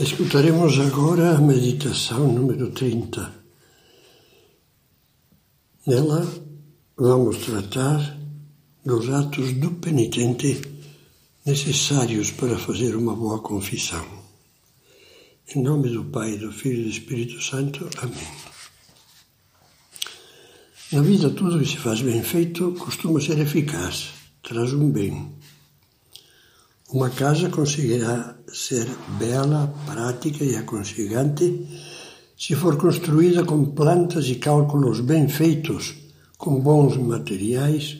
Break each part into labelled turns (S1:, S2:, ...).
S1: Escutaremos agora a meditação número 30. Nela vamos tratar dos atos do penitente necessários para fazer uma boa confissão. Em nome do Pai, do Filho e do Espírito Santo. Amém. Na vida, tudo que se faz bem feito costuma ser eficaz, traz um bem. Uma casa conseguirá ser bela, prática e aconchegante se for construída com plantas e cálculos bem feitos, com bons materiais,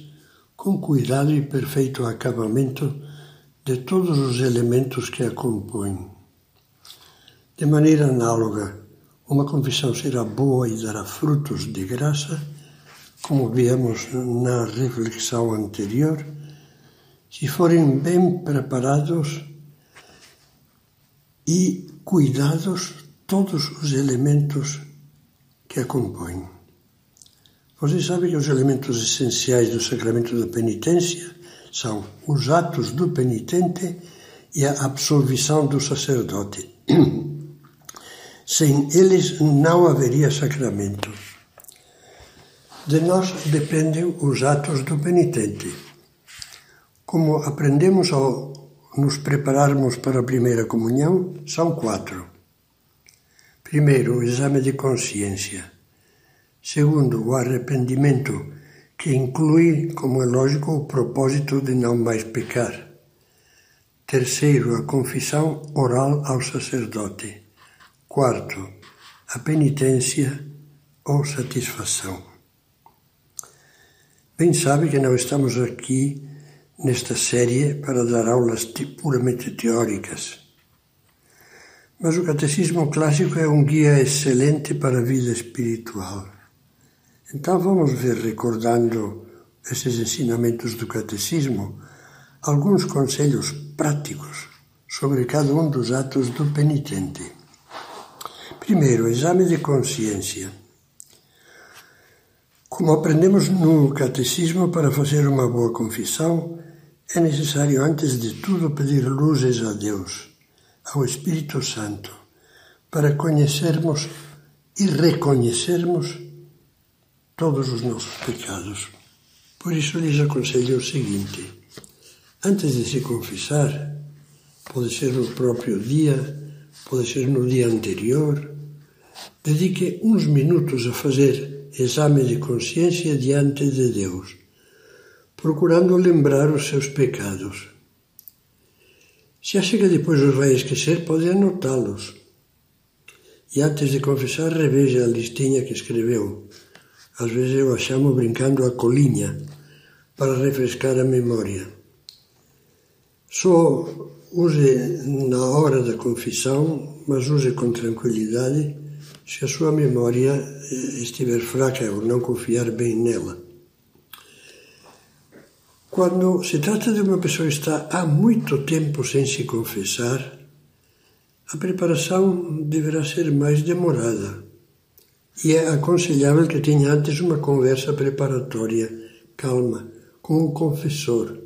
S1: com cuidado e perfeito acabamento de todos os elementos que a compõem. De maneira análoga, uma confissão será boa e dará frutos de graça, como vimos na reflexão anterior se forem bem preparados e cuidados todos os elementos que a compõem. Vocês sabem que os elementos essenciais do sacramento da penitência são os atos do penitente e a absolvição do sacerdote. Sem eles não haveria sacramento. De nós dependem os atos do penitente como aprendemos ao nos prepararmos para a primeira comunhão, são quatro. Primeiro, o exame de consciência. Segundo, o arrependimento, que inclui, como é lógico, o propósito de não mais pecar. Terceiro, a confissão oral ao sacerdote. Quarto, a penitência ou satisfação. Bem sabe que não estamos aqui nesta série para dar aulas puramente teóricas. Mas o Catecismo Clássico é um guia excelente para a vida espiritual. Então vamos ver, recordando esses ensinamentos do Catecismo, alguns conselhos práticos sobre cada um dos atos do penitente. Primeiro, exame de consciência. Como aprendemos no Catecismo, para fazer uma boa confissão, é necessário, antes de tudo, pedir luzes a Deus, ao Espírito Santo, para conhecermos e reconhecermos todos os nossos pecados. Por isso, lhes aconselho o seguinte: antes de se confessar, pode ser no próprio dia, pode ser no dia anterior, dedique uns minutos a fazer exame de consciência diante de Deus procurando lembrar os seus pecados. Se acha que depois os vai esquecer, pode anotá-los. E antes de confessar, reveja a listinha que escreveu. Às vezes eu a chamo brincando a colinha, para refrescar a memória. Só use na hora da confissão, mas use com tranquilidade se a sua memória eh, estiver fraca ou não confiar bem nela. Quando se trata de uma pessoa que está há muito tempo sem se confessar, a preparação deverá ser mais demorada e é aconselhável que tenha antes uma conversa preparatória, calma, com o confessor,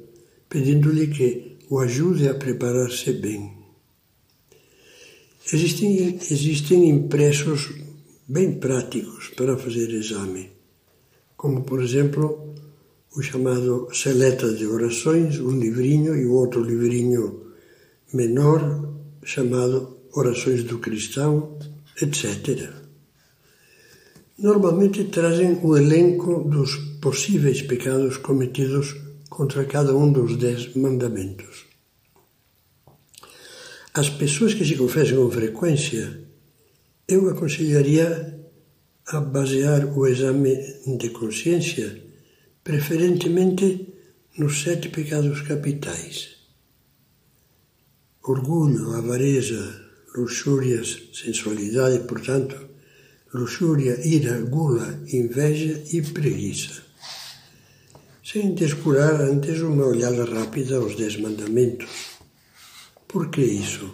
S1: pedindo-lhe que o ajude a preparar-se bem. Existem, existem impressos bem práticos para fazer exame, como, por exemplo, o chamado Seleta de Orações, um livrinho, e o outro livrinho menor, chamado Orações do Cristão, etc. Normalmente trazem o elenco dos possíveis pecados cometidos contra cada um dos dez mandamentos. As pessoas que se confessam com frequência, eu aconselharia a basear o exame de consciência preferentemente nos sete pecados capitais: orgulho, avareza, luxúrias, sensualidade, portanto, luxúria, ira, gula, inveja e preguiça. Sem descurar antes uma olhada rápida aos dez mandamentos. Por que isso?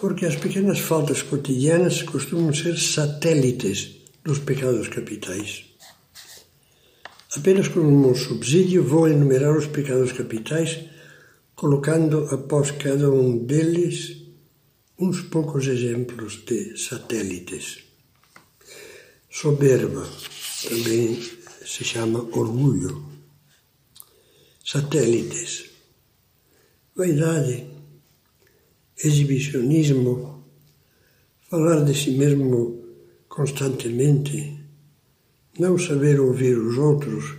S1: Porque as pequenas faltas cotidianas costumam ser satélites dos pecados capitais. Apenas como um subsídio vou enumerar os pecados capitais, colocando após cada um deles uns poucos exemplos de satélites. Soberba também se chama orgulho. Satélites. Vaidade, exibicionismo, falar de si mesmo constantemente, não saber ouvir os outros,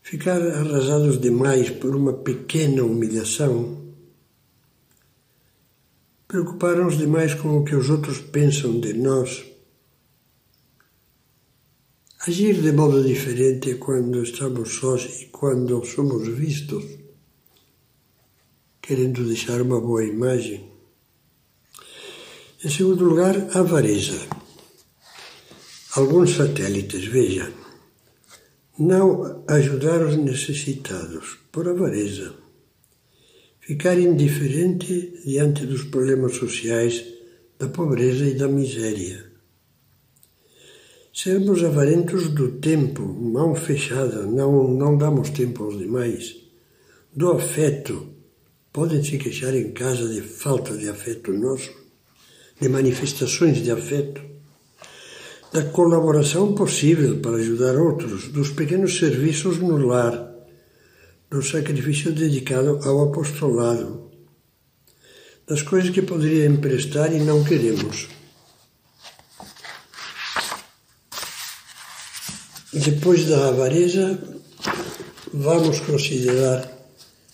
S1: ficar arrasados demais por uma pequena humilhação, preocupar-nos demais com o que os outros pensam de nós, agir de modo diferente quando estamos sós e quando somos vistos, querendo deixar uma boa imagem. Em segundo lugar, avareza. Alguns satélites, veja, não ajudar os necessitados por avareza, ficar indiferente diante dos problemas sociais, da pobreza e da miséria. Sermos avarentos do tempo, mão fechada, não, não damos tempo aos demais. Do afeto, podem se queixar em casa de falta de afeto nosso, de manifestações de afeto da colaboração possível para ajudar outros, dos pequenos serviços no lar, do sacrifício dedicado ao apostolado, das coisas que poderia emprestar e não queremos. Depois da avareza, vamos considerar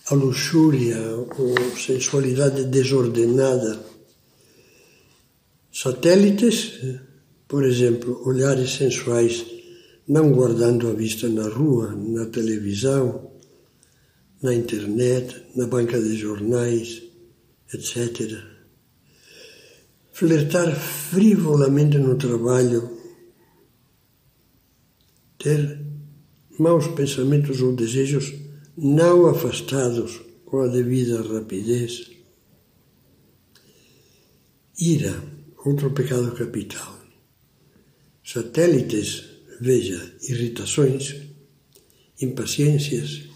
S1: a luxúria ou sensualidade desordenada. Satélites por exemplo, olhares sensuais não guardando a vista na rua, na televisão, na internet, na banca de jornais, etc. Flertar frivolamente no trabalho, ter maus pensamentos ou desejos não afastados com a devida rapidez. Ira, outro pecado capital satélites, veja, irritações, impaciências,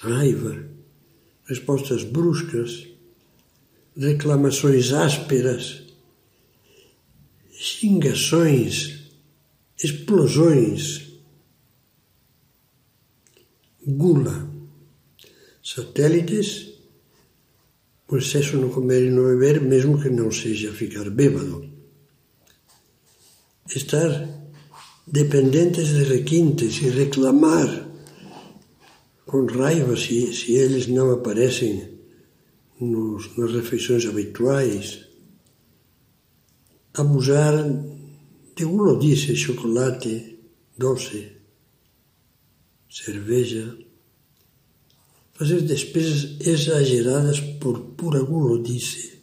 S1: raiva, respostas bruscas, reclamações ásperas, xingações, explosões, gula, satélites, o excesso no comer e no beber, mesmo que não seja ficar bêbado estar dependentes de requintes e reclamar com raiva se, se eles não aparecem nos, nas refeições habituais, abusar de gulodice, chocolate, doce, cerveja, fazer despesas exageradas por pura gulodice.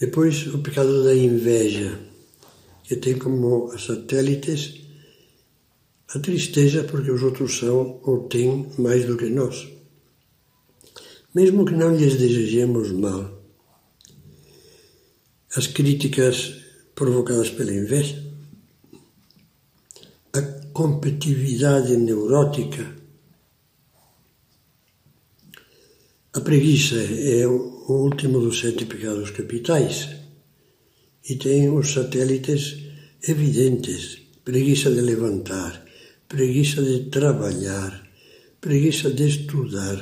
S1: Depois, o pecado da inveja, que tem como satélites a tristeza porque os outros são ou têm mais do que nós. Mesmo que não lhes desejemos mal. As críticas provocadas pela inveja, a competitividade neurótica, A preguiça é o último dos sete pecados capitais e tem os satélites evidentes: preguiça de levantar, preguiça de trabalhar, preguiça de estudar,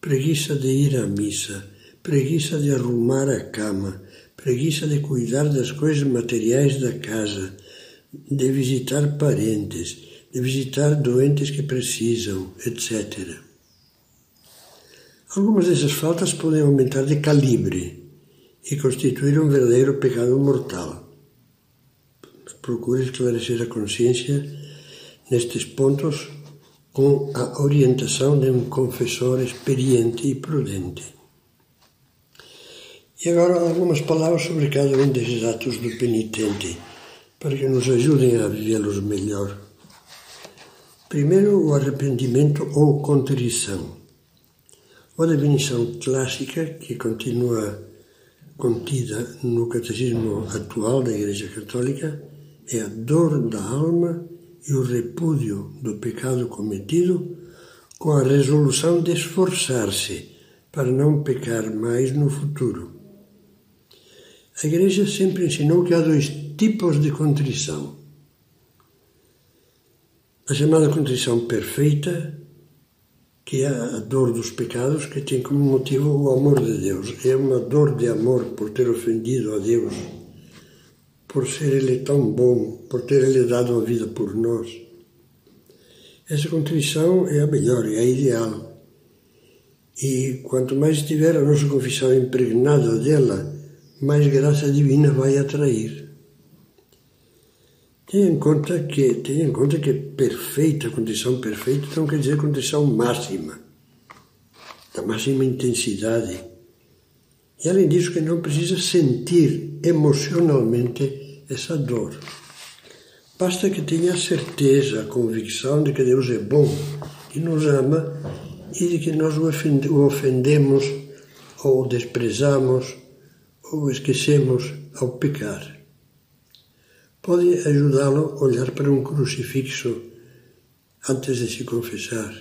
S1: preguiça de ir à missa, preguiça de arrumar a cama, preguiça de cuidar das coisas materiais da casa, de visitar parentes, de visitar doentes que precisam, etc. Algumas dessas faltas podem aumentar de calibre e constituir um verdadeiro pecado mortal. Procure esclarecer a consciência nestes pontos com a orientação de um confessor experiente e prudente. E agora algumas palavras sobre cada um desses atos do penitente, para que nos ajudem a vivê-los melhor. Primeiro, o arrependimento ou contrição. Uma definição clássica que continua contida no catecismo atual da Igreja Católica é a dor da alma e o repúdio do pecado cometido com a resolução de esforçar-se para não pecar mais no futuro. A Igreja sempre ensinou que há dois tipos de contrição. A chamada contrição perfeita, que é a dor dos pecados, que tem como motivo o amor de Deus. É uma dor de amor por ter ofendido a Deus, por ser Ele tão bom, por ter Ele dado a vida por nós. Essa contrição é a melhor, é a ideal. E quanto mais estiver a nossa confissão impregnada dela, mais graça divina vai atrair. Tenha em conta que, tenha em conta que perfeita, condição perfeita, não quer dizer condição máxima, da máxima intensidade. E além disso, que não precisa sentir emocionalmente essa dor. Basta que tenha a certeza, a convicção de que Deus é bom e nos ama e de que nós o ofendemos ou o desprezamos ou esquecemos ao pecar. Pode ajudá-lo a olhar para um crucifixo antes de se confessar,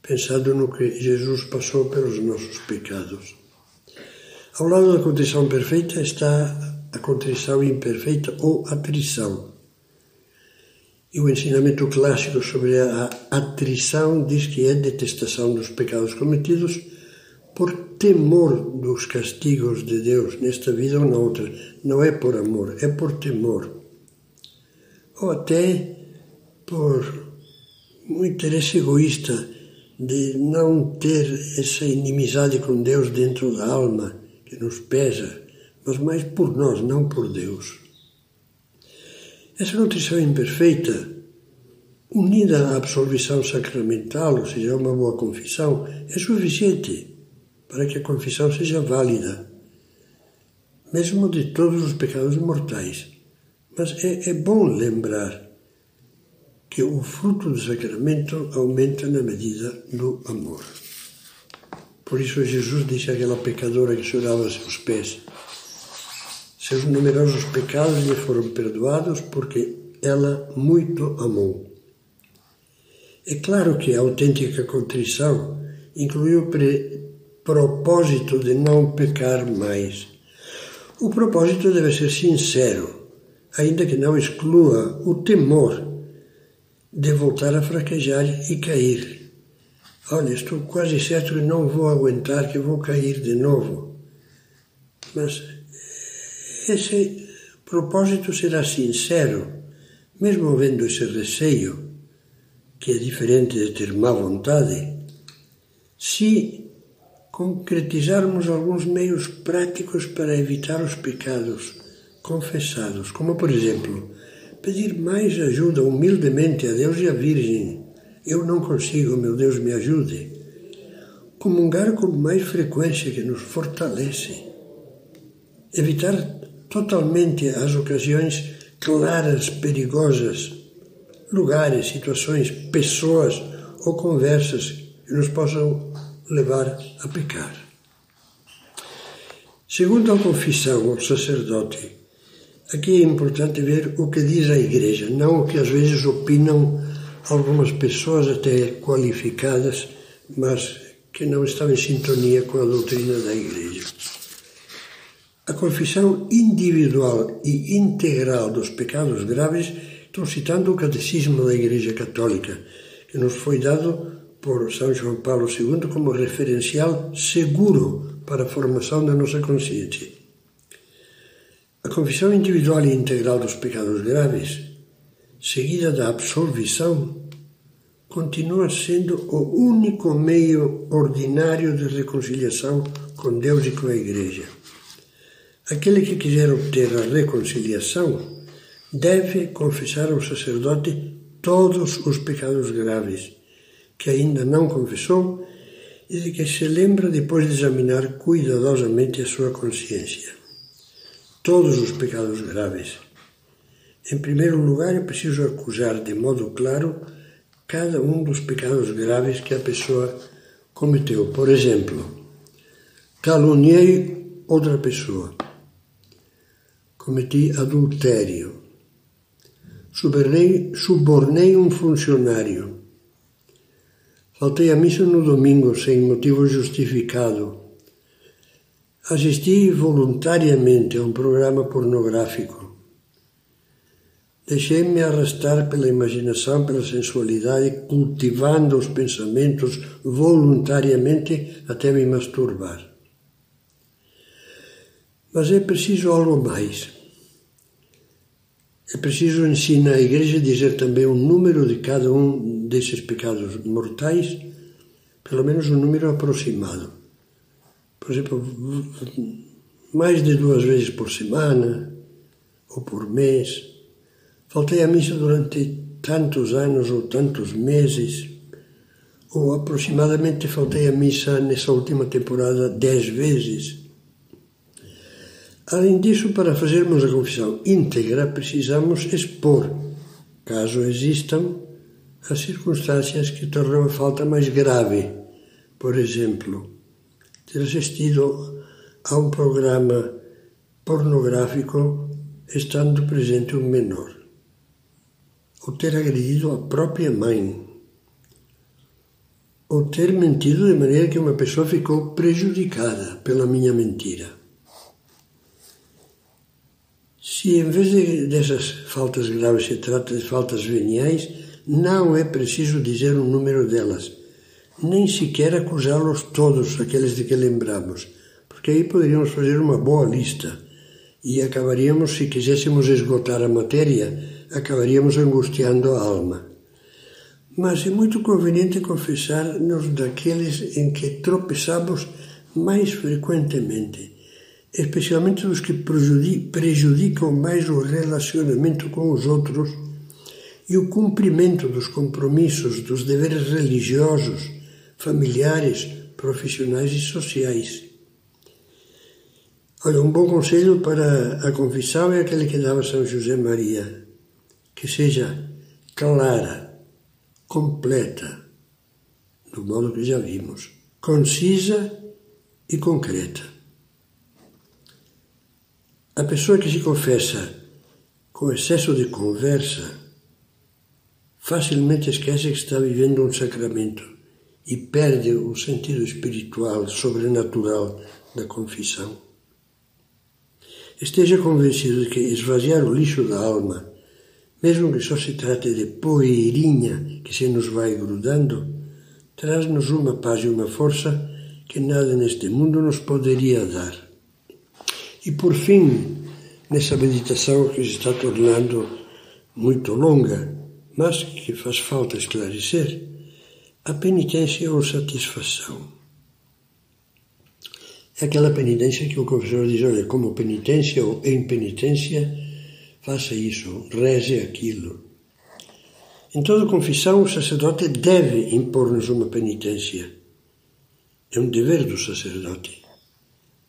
S1: pensando no que Jesus passou pelos nossos pecados. Ao lado da contrição perfeita está a contrição imperfeita ou atrição. E o ensinamento clássico sobre a atrição diz que é detestação dos pecados cometidos por temor dos castigos de Deus nesta vida ou na outra. Não é por amor, é por temor. Ou até por um interesse egoísta de não ter essa inimizade com Deus dentro da alma que nos pesa, mas mais por nós, não por Deus. Essa nutrição imperfeita, unida à absolvição sacramental, ou seja, uma boa confissão, é suficiente para que a confissão seja válida, mesmo de todos os pecados mortais. Mas é, é bom lembrar que o fruto do sacramento aumenta na medida do amor. Por isso Jesus disse àquela pecadora que chorava seus pés: seus numerosos pecados lhe foram perdoados porque ela muito amou. É claro que a autêntica contrição inclui o propósito de não pecar mais. O propósito deve ser sincero, ainda que não exclua o temor de voltar a fraquejar e cair. Olha, estou quase certo que não vou aguentar, que vou cair de novo. Mas esse propósito será sincero, mesmo havendo esse receio, que é diferente de ter má vontade, se concretizarmos alguns meios práticos para evitar os pecados confessados, como por exemplo, pedir mais ajuda humildemente a Deus e à Virgem. Eu não consigo, meu Deus, me ajude. Comungar com mais frequência que nos fortalece. Evitar totalmente as ocasiões claras, perigosas, lugares, situações, pessoas ou conversas que nos possam levar a pecar. Segundo a confissão ao sacerdote, aqui é importante ver o que diz a Igreja, não o que às vezes opinam algumas pessoas até qualificadas, mas que não estão em sintonia com a doutrina da Igreja. A confissão individual e integral dos pecados graves, estou citando o Catecismo da Igreja Católica, que nos foi dado por São João Paulo II como referencial seguro para a formação da nossa consciência. A confissão individual e integral dos pecados graves, seguida da absolvição, continua sendo o único meio ordinário de reconciliação com Deus e com a Igreja. Aquele que quiser obter a reconciliação deve confessar ao sacerdote todos os pecados graves que ainda não confessou e de que se lembra depois de examinar cuidadosamente a sua consciência. Todos os pecados graves. Em primeiro lugar, é preciso acusar de modo claro cada um dos pecados graves que a pessoa cometeu. Por exemplo, caluniei outra pessoa cometi adultério, subornei, subornei um funcionário, Faltei à missa no domingo sem motivo justificado. Assisti voluntariamente a um programa pornográfico. Deixei-me arrastar pela imaginação, pela sensualidade, cultivando os pensamentos voluntariamente até me masturbar. Mas é preciso algo mais. É preciso ensinar a Igreja a dizer também o número de cada um desses pecados mortais, pelo menos um número aproximado. Por exemplo, mais de duas vezes por semana ou por mês. Faltei à missa durante tantos anos ou tantos meses, ou aproximadamente faltei à missa nessa última temporada dez vezes. Além disso, para fazermos a confissão íntegra, precisamos expor, caso existam, as circunstâncias que tornam a falta mais grave. Por exemplo, ter assistido a um programa pornográfico estando presente um menor, ou ter agredido a própria mãe, ou ter mentido de maneira que uma pessoa ficou prejudicada pela minha mentira. Se em vez de, dessas faltas graves se trata de faltas veniais, não é preciso dizer o número delas, nem sequer acusá-los todos, aqueles de que lembramos, porque aí poderíamos fazer uma boa lista e acabaríamos, se quiséssemos esgotar a matéria, acabaríamos angustiando a alma. Mas é muito conveniente confessar-nos daqueles em que tropeçamos mais frequentemente especialmente os que prejudicam mais o relacionamento com os outros e o cumprimento dos compromissos, dos deveres religiosos, familiares, profissionais e sociais. Olha, um bom conselho para a confissão é aquele que dava São José Maria, que seja clara, completa, do modo que já vimos, concisa e concreta. A pessoa que se confessa com excesso de conversa facilmente esquece que está vivendo um sacramento e perde o sentido espiritual, sobrenatural da confissão. Esteja convencido de que esvaziar o lixo da alma, mesmo que só se trate de poeirinha que se nos vai grudando, traz-nos uma paz e uma força que nada neste mundo nos poderia dar. E por fim, nessa meditação que se está tornando muito longa, mas que faz falta esclarecer, a penitência ou satisfação. É aquela penitência que o confessor diz, olha, como penitência ou em penitência, faça isso, reze aquilo. Em toda confissão, o sacerdote deve impor-nos uma penitência. É um dever do sacerdote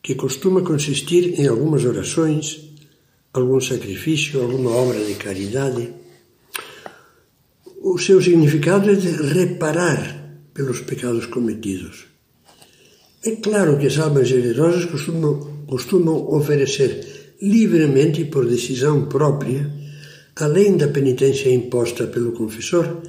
S1: que costuma consistir em algumas orações, algum sacrifício, alguma obra de caridade. O seu significado é de reparar pelos pecados cometidos. É claro que as almas generosas costumam, costumam oferecer livremente e por decisão própria, além da penitência imposta pelo confessor,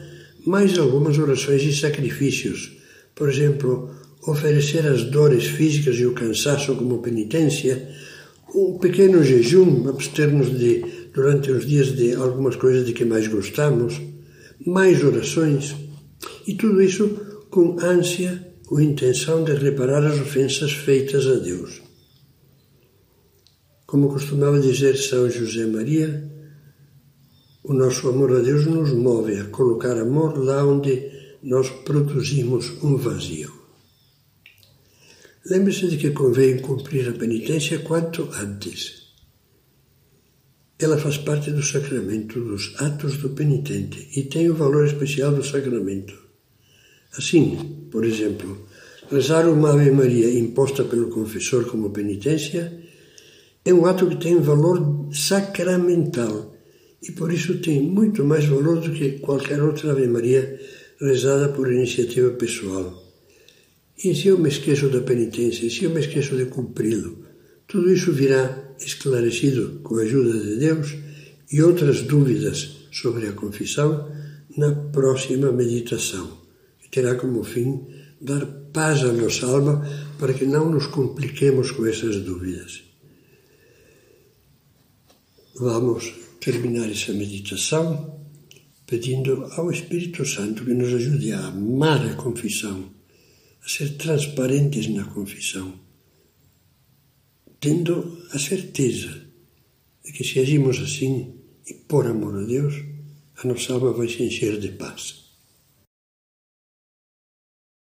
S1: mais algumas orações e sacrifícios. Por exemplo, oferecer as dores físicas e o cansaço como penitência, um pequeno jejum, abster-nos de, durante os dias de algumas coisas de que mais gostamos, mais orações, e tudo isso com ânsia ou intenção de reparar as ofensas feitas a Deus. Como costumava dizer São José Maria, o nosso amor a Deus nos move a colocar amor lá onde nós produzimos um vazio. Lembre-se de que convém cumprir a penitência quanto antes. Ela faz parte do sacramento, dos atos do penitente e tem o valor especial do sacramento. Assim, por exemplo, rezar uma Ave Maria imposta pelo confessor como penitência é um ato que tem valor sacramental e por isso tem muito mais valor do que qualquer outra Ave Maria rezada por iniciativa pessoal. E se eu me esqueço da penitência, se eu me esqueço de cumpri-lo, tudo isso virá esclarecido com a ajuda de Deus e outras dúvidas sobre a confissão na próxima meditação. que terá como fim dar paz à nossa alma para que não nos compliquemos com essas dúvidas. Vamos terminar essa meditação pedindo ao Espírito Santo que nos ajude a amar a confissão, a ser transparentes na confissão, tendo a certeza de que se agimos assim e por amor a Deus, a nossa alma vai se encher de paz.